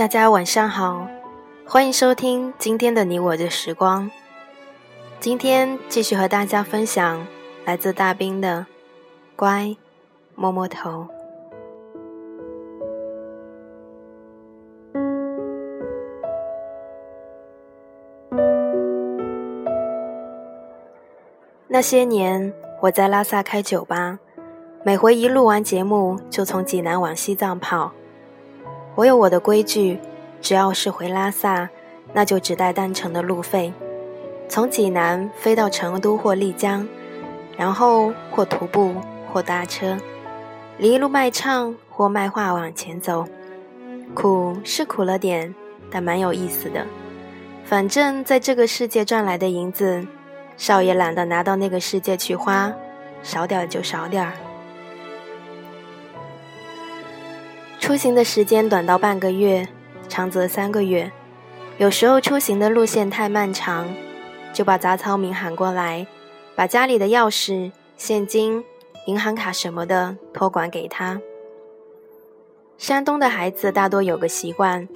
大家晚上好，欢迎收听今天的你我的时光。今天继续和大家分享来自大兵的《乖摸摸头》。那些年，我在拉萨开酒吧，每回一录完节目，就从济南往西藏跑。我有我的规矩，只要是回拉萨，那就只带单程的路费，从济南飞到成都或丽江，然后或徒步或搭车，一路卖唱或卖画往前走。苦是苦了点，但蛮有意思的。反正在这个世界赚来的银子，少爷懒得拿到那个世界去花，少点就少点儿。出行的时间短到半个月，长则三个月。有时候出行的路线太漫长，就把杂草民喊过来，把家里的钥匙、现金、银行卡什么的托管给他。山东的孩子大多有个习惯，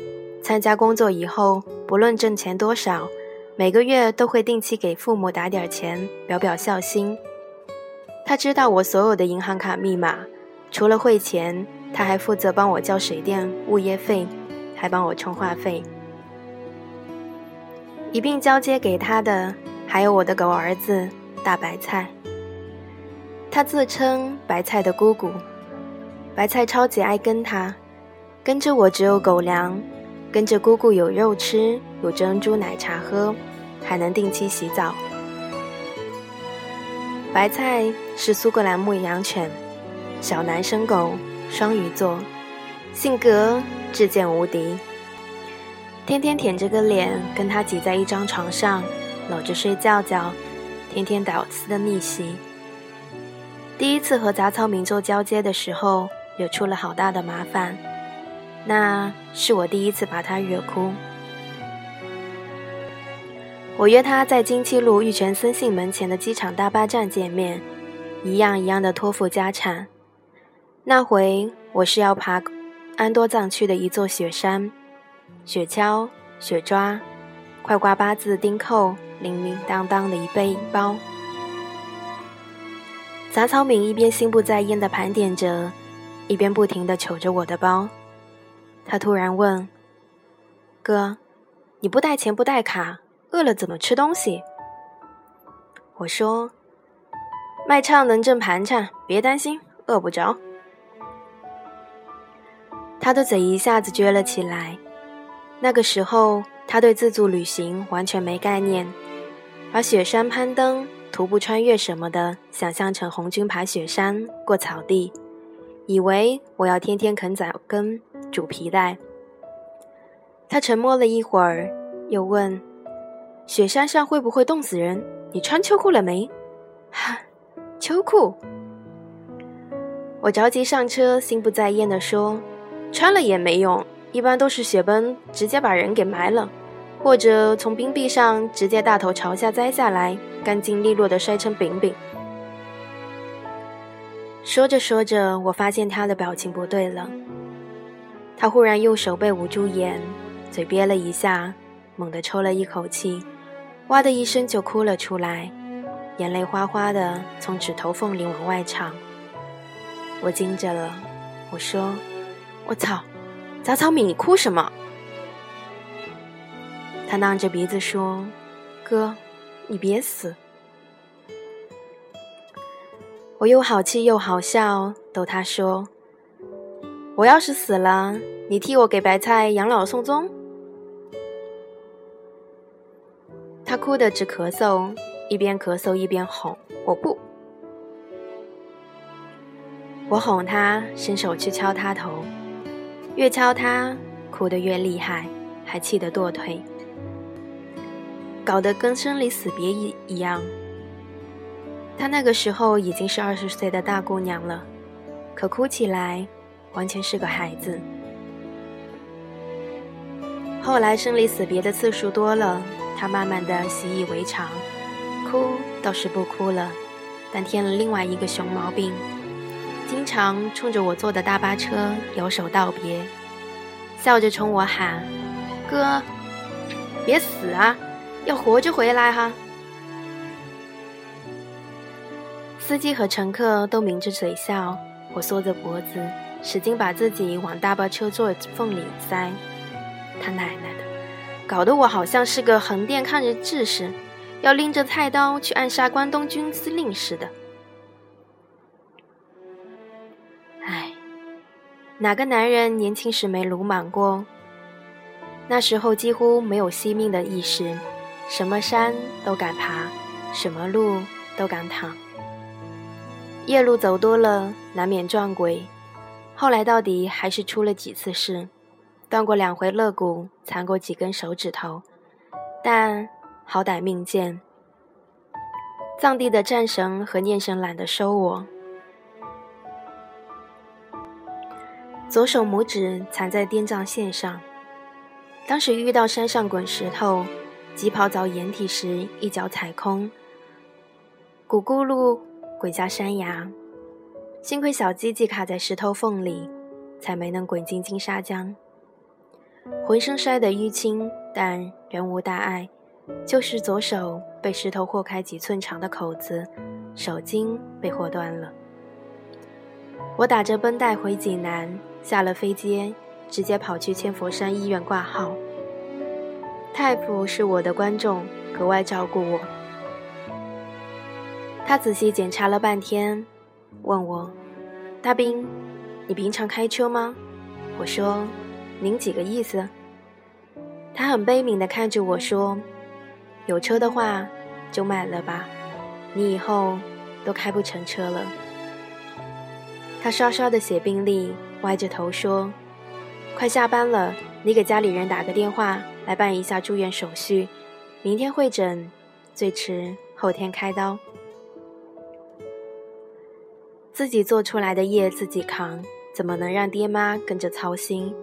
参加工作以后，不论挣钱多少，每个月都会定期给父母打点钱，表表孝心。他知道我所有的银行卡密码，除了汇钱。他还负责帮我交水电物业费，还帮我充话费，一并交接给他的还有我的狗儿子大白菜。他自称白菜的姑姑，白菜超级爱跟他，跟着我只有狗粮，跟着姑姑有肉吃，有珍珠奶茶喝，还能定期洗澡。白菜是苏格兰牧羊犬，小男生狗。双鱼座，性格至贱无敌，天天舔着个脸跟他挤在一张床上，搂着睡觉觉，天天屌丝的逆袭。第一次和杂草民做交接的时候，惹出了好大的麻烦，那是我第一次把他惹哭。我约他在金七路玉泉森信门前的机场大巴站见面，一样一样的托付家产。那回我是要爬安多藏区的一座雪山，雪橇、雪抓、快挂八字钉扣，铃铃当当的一背包。杂草敏一边心不在焉地盘点着，一边不停地瞅着我的包。他突然问：“哥，你不带钱不带卡，饿了怎么吃东西？”我说：“卖唱能挣盘缠，别担心，饿不着。”他的嘴一下子撅了起来。那个时候，他对自助旅行完全没概念，把雪山攀登、徒步穿越什么的想象成红军爬雪山、过草地，以为我要天天啃枣根、煮皮带。他沉默了一会儿，又问：“雪山上会不会冻死人？你穿秋裤了没？”“哈，秋裤。”我着急上车，心不在焉地说。穿了也没用，一般都是雪崩直接把人给埋了，或者从冰壁上直接大头朝下栽下来，干净利落的摔成饼饼。说着说着，我发现他的表情不对了，他忽然用手背捂住眼，嘴憋了一下，猛地抽了一口气，哇的一声就哭了出来，眼泪哗哗的从指头缝里往外淌。我惊着了，我说。我操，杂草米，你哭什么？他囔着鼻子说：“哥，你别死。”我又好气又好笑，逗他说：“我要是死了，你替我给白菜养老送终。”他哭得直咳嗽，一边咳嗽一边哄：“我不。”我哄他，伸手去敲他头。越敲他，哭得越厉害，还气得跺腿，搞得跟生离死别一一样。她那个时候已经是二十岁的大姑娘了，可哭起来完全是个孩子。后来生离死别的次数多了，她慢慢的习以为常，哭倒是不哭了，但添了另外一个熊毛病。经常冲着我坐的大巴车摇手道别，笑着冲我喊：“哥，别死啊，要活着回来哈！”司机和乘客都抿着嘴笑，我缩着脖子，使劲把自己往大巴车座缝里塞。他奶奶的，搞得我好像是个横店抗日志士，要拎着菜刀去暗杀关东军司令似的。哪个男人年轻时没鲁莽过？那时候几乎没有惜命的意识，什么山都敢爬，什么路都敢趟。夜路走多了，难免撞鬼。后来到底还是出了几次事，断过两回肋骨，残过几根手指头，但好歹命贱。藏地的战神和念神懒得收我，左手拇指缠在滇藏线上。当时遇到山上滚石头，急跑找掩体时，一脚踩空，咕咕噜。滚下山崖，幸亏小鸡鸡卡在石头缝里，才没能滚进金沙江。浑身摔得淤青，但仍无大碍，就是左手被石头豁开几寸长的口子，手筋被豁断了。我打着绷带回济南，下了飞机直接跑去千佛山医院挂号。太傅是我的观众，格外照顾我。他仔细检查了半天，问我：“大兵，你平常开车吗？”我说：“您几个意思？”他很悲悯地看着我说：“有车的话就买了吧，你以后都开不成车了。”他刷刷的写病历，歪着头说：“快下班了，你给家里人打个电话，来办一下住院手续，明天会诊，最迟后天开刀。”自己做出来的业自己扛，怎么能让爹妈跟着操心？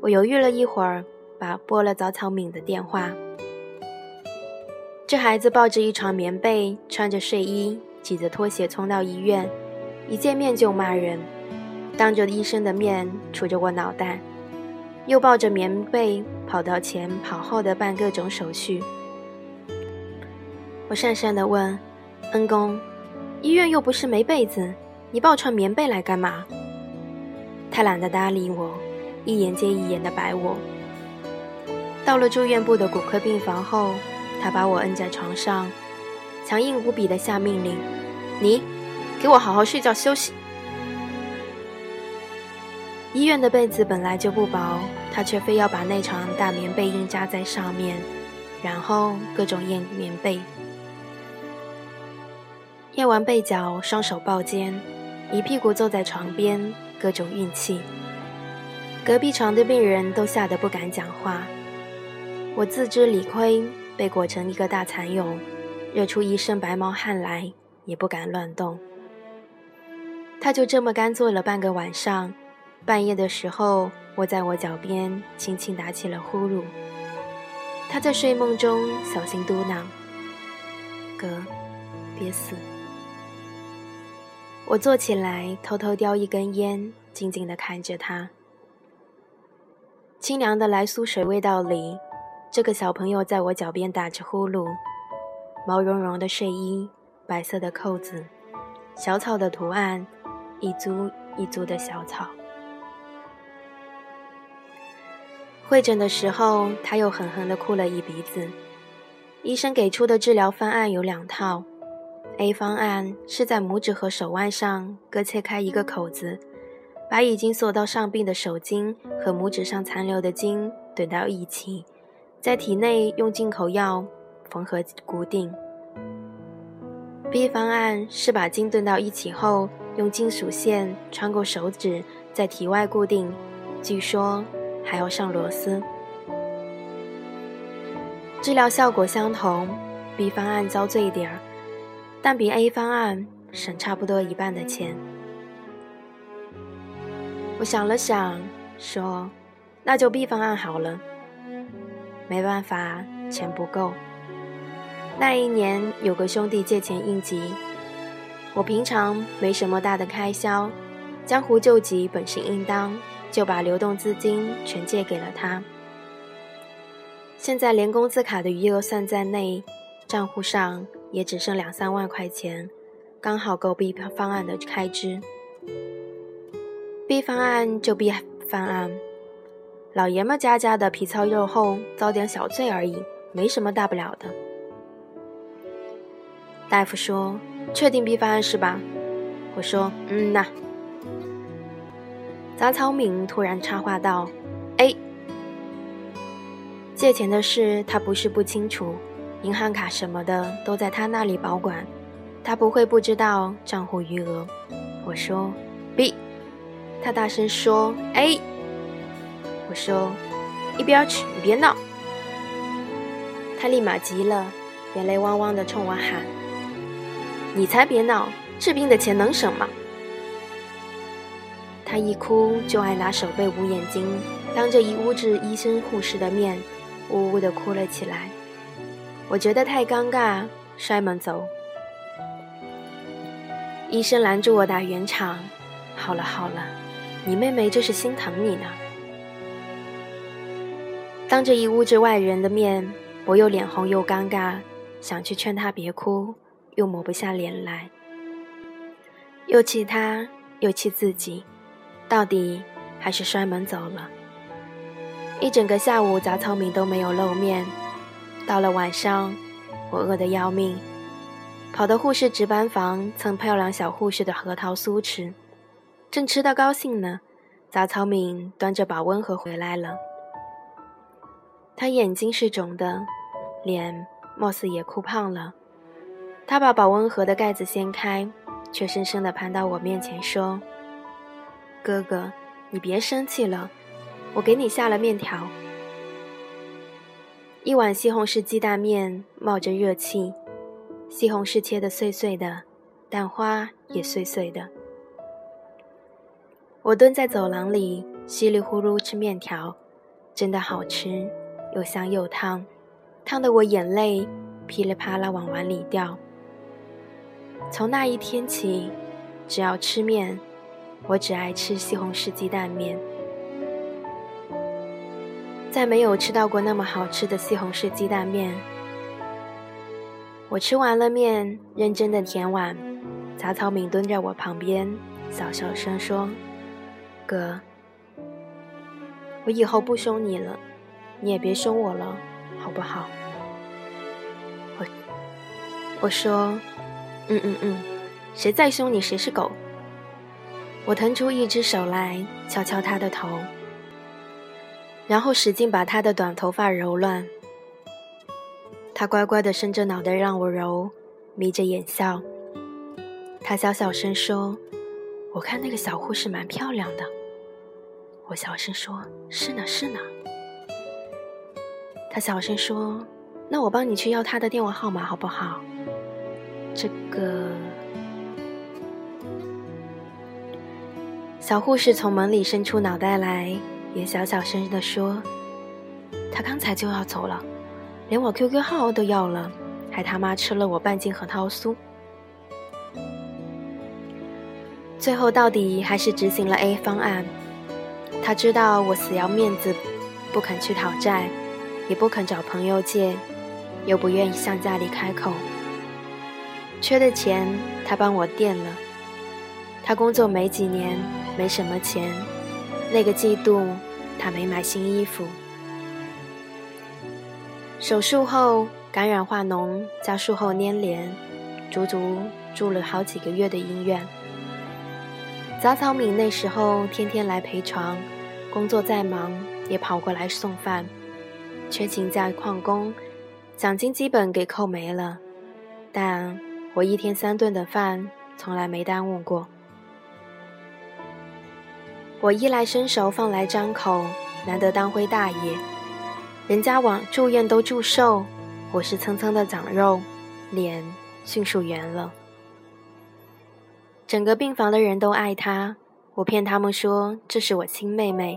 我犹豫了一会儿，把拨了早草敏的电话。这孩子抱着一床棉被，穿着睡衣，挤着拖鞋冲到医院，一见面就骂人，当着医生的面杵着我脑袋，又抱着棉被跑到前跑后的办各种手续。我讪讪地问：“恩公，医院又不是没被子。”你抱床棉被来干嘛？他懒得搭理我，一眼接一眼的白我。到了住院部的骨科病房后，他把我摁在床上，强硬无比的下命令：“你，给我好好睡觉休息。”医院的被子本来就不薄，他却非要把那床大棉被硬扎在上面，然后各种验棉被。验完被角，双手抱肩。一屁股坐在床边，各种运气。隔壁床的病人都吓得不敢讲话。我自知理亏，被裹成一个大蚕蛹，热出一身白毛汗来，也不敢乱动。他就这么干坐了半个晚上。半夜的时候，我在我脚边，轻轻打起了呼噜。他在睡梦中小心嘟囔：“哥，别死。”我坐起来，偷偷叼一根烟，静静地看着他。清凉的来苏水味道里，这个小朋友在我脚边打着呼噜，毛茸茸的睡衣，白色的扣子，小草的图案，一株一株的小草。会诊的时候，他又狠狠地哭了一鼻子。医生给出的治疗方案有两套。A 方案是在拇指和手腕上各切开一个口子，把已经锁到上臂的手筋和拇指上残留的筋怼到一起，在体内用进口药缝合固定。B 方案是把筋炖到一起后，用金属线穿过手指，在体外固定，据说还要上螺丝。治疗效果相同，B 方案遭罪点儿。但比 A 方案省差不多一半的钱。我想了想，说：“那就 B 方案好了。”没办法，钱不够。那一年有个兄弟借钱应急，我平常没什么大的开销，江湖救急本是应当，就把流动资金全借给了他。现在连工资卡的余额算在内，账户上也只剩两三万块钱，刚好够 B 方案的开支。B 方案就 B 方案，老爷们家家的皮糙肉厚，遭点小罪而已，没什么大不了的。大夫说：“确定 B 方案是吧？”我说：“嗯呐。”杂草敏突然插话道：“A，借钱的事他不是不清楚，银行卡什么的都在他那里保管，他不会不知道账户余额。”我说：“B。”他大声说：“A。”我说：“一边去，你别闹。”他立马急了，眼泪汪汪的冲我喊：“你才别闹！”治病的钱能省吗？他一哭就爱拿手背捂眼睛，当着一屋子医生护士的面，呜呜的哭了起来。我觉得太尴尬，摔门走。医生拦住我打圆场：“好了好了，你妹妹这是心疼你呢。”当着一屋子外人的面，我又脸红又尴尬，想去劝她别哭，又抹不下脸来。又气他，又气自己，到底还是摔门走了。一整个下午，杂草敏都没有露面。到了晚上，我饿得要命，跑到护士值班房蹭漂亮小护士的核桃酥吃。正吃得高兴呢，杂草敏端着保温盒回来了。他眼睛是肿的，脸貌似也哭胖了。他把保温盒的盖子掀开。却深深地攀到我面前说：“哥哥，你别生气了，我给你下了面条。一碗西红柿鸡蛋面冒着热气，西红柿切得碎碎的，蛋花也碎碎的。我蹲在走廊里，稀里呼噜吃面条，真的好吃，又香又烫，烫得我眼泪噼里啪啦往碗里掉。”从那一天起，只要吃面，我只爱吃西红柿鸡蛋面。再没有吃到过那么好吃的西红柿鸡蛋面。我吃完了面，认真的舔碗。杂草敏蹲在我旁边，小小声说：“哥，我以后不凶你了，你也别凶我了，好不好？”我我说。嗯嗯嗯，谁再凶你谁是狗。我腾出一只手来敲敲他的头，然后使劲把他的短头发揉乱。他乖乖地伸着脑袋让我揉，眯着眼笑。他小小声说：“我看那个小护士蛮漂亮的。”我小声说：“是呢是呢。”他小声说：“那我帮你去要她的电话号码好不好？”这个小护士从门里伸出脑袋来，也小小声的说：“他刚才就要走了，连我 QQ 号都要了，还他妈吃了我半斤核桃酥。最后到底还是执行了 A 方案。他知道我死要面子，不肯去讨债，也不肯找朋友借，又不愿意向家里开口。”缺的钱，他帮我垫了。他工作没几年，没什么钱。那个季度，他没买新衣服。手术后感染化脓，加术后粘连，足足住了好几个月的医院。杂草敏那时候天天来陪床，工作再忙也跑过来送饭。缺勤在旷工，奖金基本给扣没了，但。我一天三顿的饭从来没耽误过。我衣来伸手，饭来张口，难得当回大爷。人家往住院都住瘦，我是蹭蹭的长肉，脸迅速圆了。整个病房的人都爱她，我骗他们说这是我亲妹妹。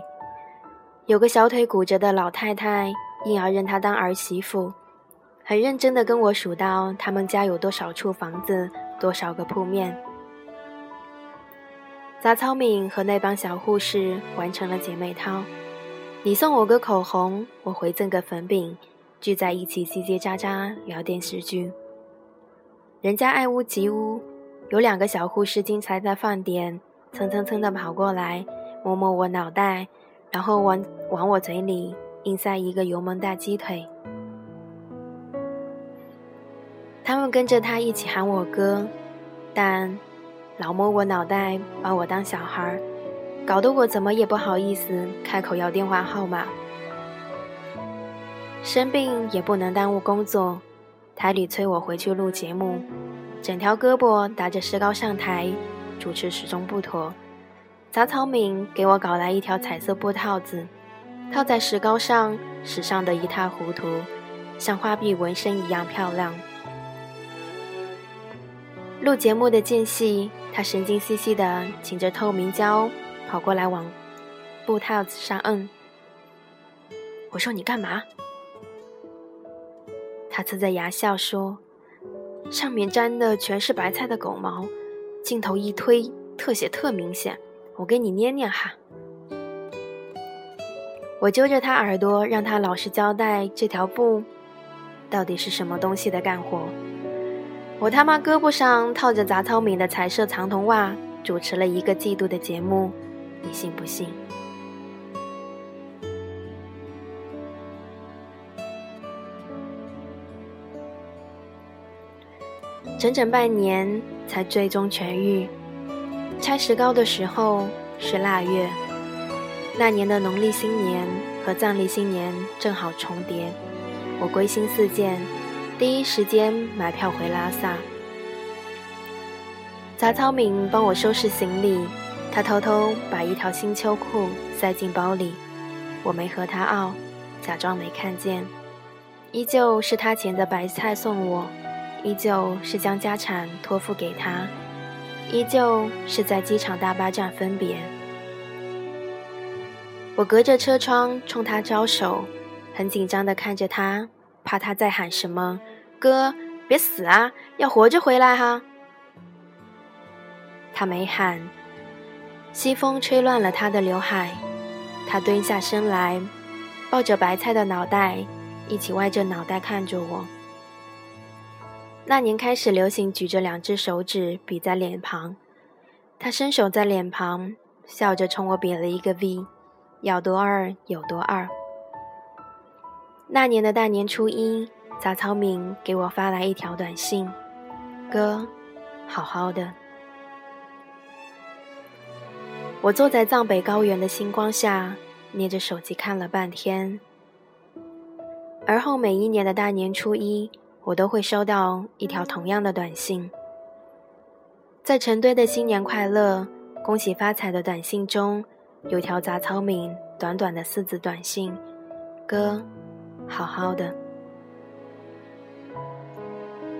有个小腿骨折的老太太，硬要认她当儿媳妇。很认真地跟我数到他们家有多少处房子，多少个铺面。杂草敏和那帮小护士完成了姐妹淘。你送我个口红，我回赠个粉饼，聚在一起叽叽喳喳聊电视剧。人家爱屋及乌，有两个小护士经常在饭点蹭蹭蹭的跑过来，摸摸我脑袋，然后往往我嘴里硬塞一个油焖大鸡腿。他们跟着他一起喊我哥，但老摸我脑袋，把我当小孩。搞得我怎么也不好意思开口要电话号码。生病也不能耽误工作，台里催我回去录节目，整条胳膊打着石膏上台，主持始终不妥。杂草敏给我搞来一条彩色布套子，套在石膏上，时尚的一塌糊涂，像花臂纹身一样漂亮。录节目的间隙，他神经兮兮的请着透明胶。跑过来往布套子上摁，我说你干嘛？他呲着牙笑说：“上面粘的全是白菜的狗毛，镜头一推，特写特明显。我给你捏捏哈。”我揪着他耳朵，让他老实交代这条布到底是什么东西的干活。我他妈胳膊上套着杂草米的彩色长筒袜，主持了一个季度的节目。你信不信？整整半年才最终痊愈。拆石膏的时候是腊月，那年的农历新年和藏历新年正好重叠。我归心似箭，第一时间买票回拉萨。杂草敏帮我收拾行李。他偷偷把一条新秋裤塞进包里，我没和他拗，假装没看见。依旧是他捡的白菜送我，依旧是将家产托付给他，依旧是在机场大巴站分别。我隔着车窗冲他招手，很紧张地看着他，怕他在喊什么“哥，别死啊，要活着回来哈”。他没喊。西风吹乱了他的刘海，他蹲下身来，抱着白菜的脑袋，一起歪着脑袋看着我。那年开始流行举着两只手指比在脸旁，他伸手在脸旁，笑着冲我比了一个 V，要多二有多二。那年的大年初一，杂草敏给我发来一条短信：“哥，好好的。”我坐在藏北高原的星光下，捏着手机看了半天。而后每一年的大年初一，我都会收到一条同样的短信。在成堆的新年快乐、恭喜发财的短信中，有条杂草敏短短的四字短信：“哥，好好的。”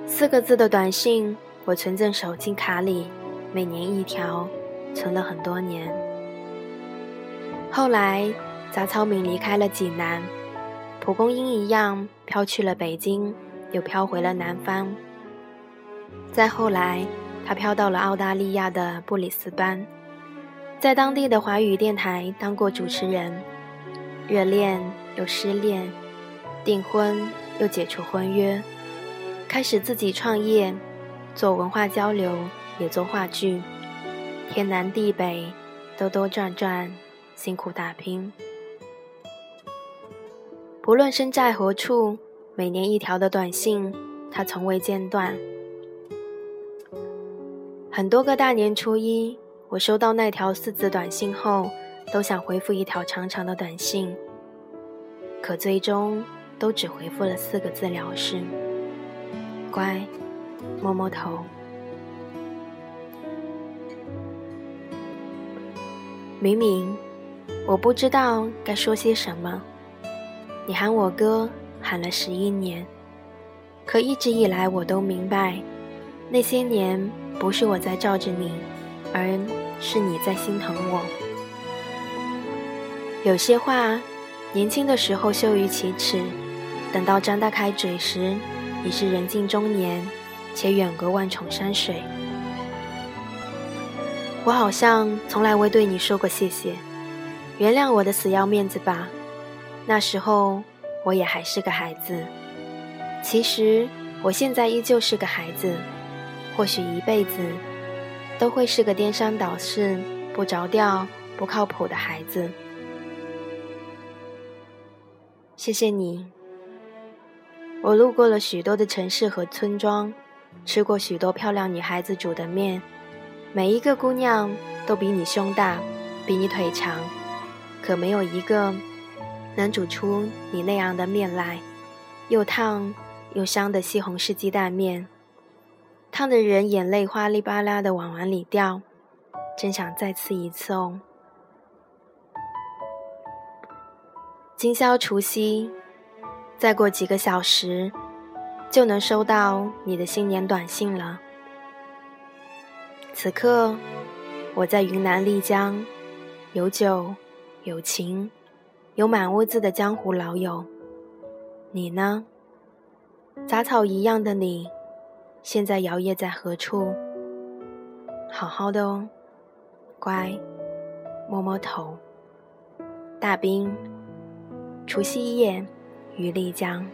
四个字的短信，我存在手机卡里，每年一条。存了很多年。后来，杂草敏离开了济南，蒲公英一样飘去了北京，又飘回了南方。再后来，他飘到了澳大利亚的布里斯班，在当地的华语电台当过主持人。热恋又失恋，订婚又解除婚约，开始自己创业，做文化交流，也做话剧。天南地北，兜兜转转，辛苦打拼。不论身在何处，每年一条的短信，他从未间断。很多个大年初一，我收到那条四字短信后，都想回复一条长长的短信，可最终都只回复了四个字了事：乖，摸摸头。明明我不知道该说些什么，你喊我哥喊了十一年，可一直以来我都明白，那些年不是我在罩着你，而是你在心疼我。有些话，年轻的时候羞于启齿，等到张大开嘴时，已是人近中年，且远隔万重山水。我好像从来未对你说过谢谢，原谅我的死要面子吧。那时候我也还是个孩子。其实我现在依旧是个孩子，或许一辈子都会是个颠三倒四、不着调、不靠谱的孩子。谢谢你。我路过了许多的城市和村庄，吃过许多漂亮女孩子煮的面，每一个姑娘都比你胸大，比你腿长，可没有一个能煮出你那样的面来，又烫又香的西红柿鸡蛋面，烫的人眼泪哗哩吧啦的往碗里掉，真想再吃一次哦。今宵除夕，再过几个小时，就能收到你的新年短信了。此刻，我在云南丽江，有酒，有情，有满屋子的江湖老友。你呢？杂草一样的你，现在摇曳在何处？好好的哦，乖，摸摸头。大兵。除夕夜，于丽江。